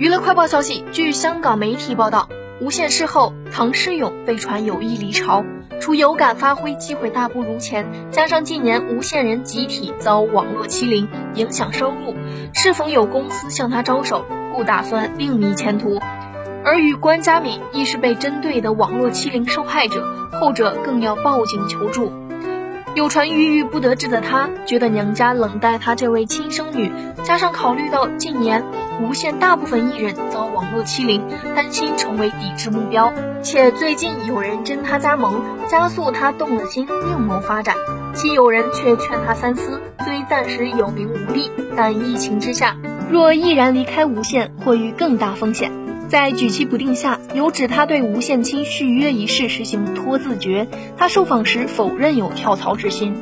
娱乐快报消息，据香港媒体报道，无线事后，唐诗咏被传有意离巢，除有感发挥机会大不如前，加上近年无线人集体遭网络欺凌，影响收入，是否有公司向他招手，故打算另觅前途。而与关佳敏亦是被针对的网络欺凌受害者，后者更要报警求助。有传郁郁不得志的他，觉得娘家冷待他这位亲生女，加上考虑到近年无线大部分艺人遭网络欺凌，担心成为抵制目标，且最近有人争他加盟，加速他动了心另谋发展。其友人却劝他三思，虽暂时有名无利，但疫情之下，若毅然离开无线，或遇更大风险。在举棋不定下，有指他对无限期续约一事实行拖字诀。他受访时否认有跳槽之心。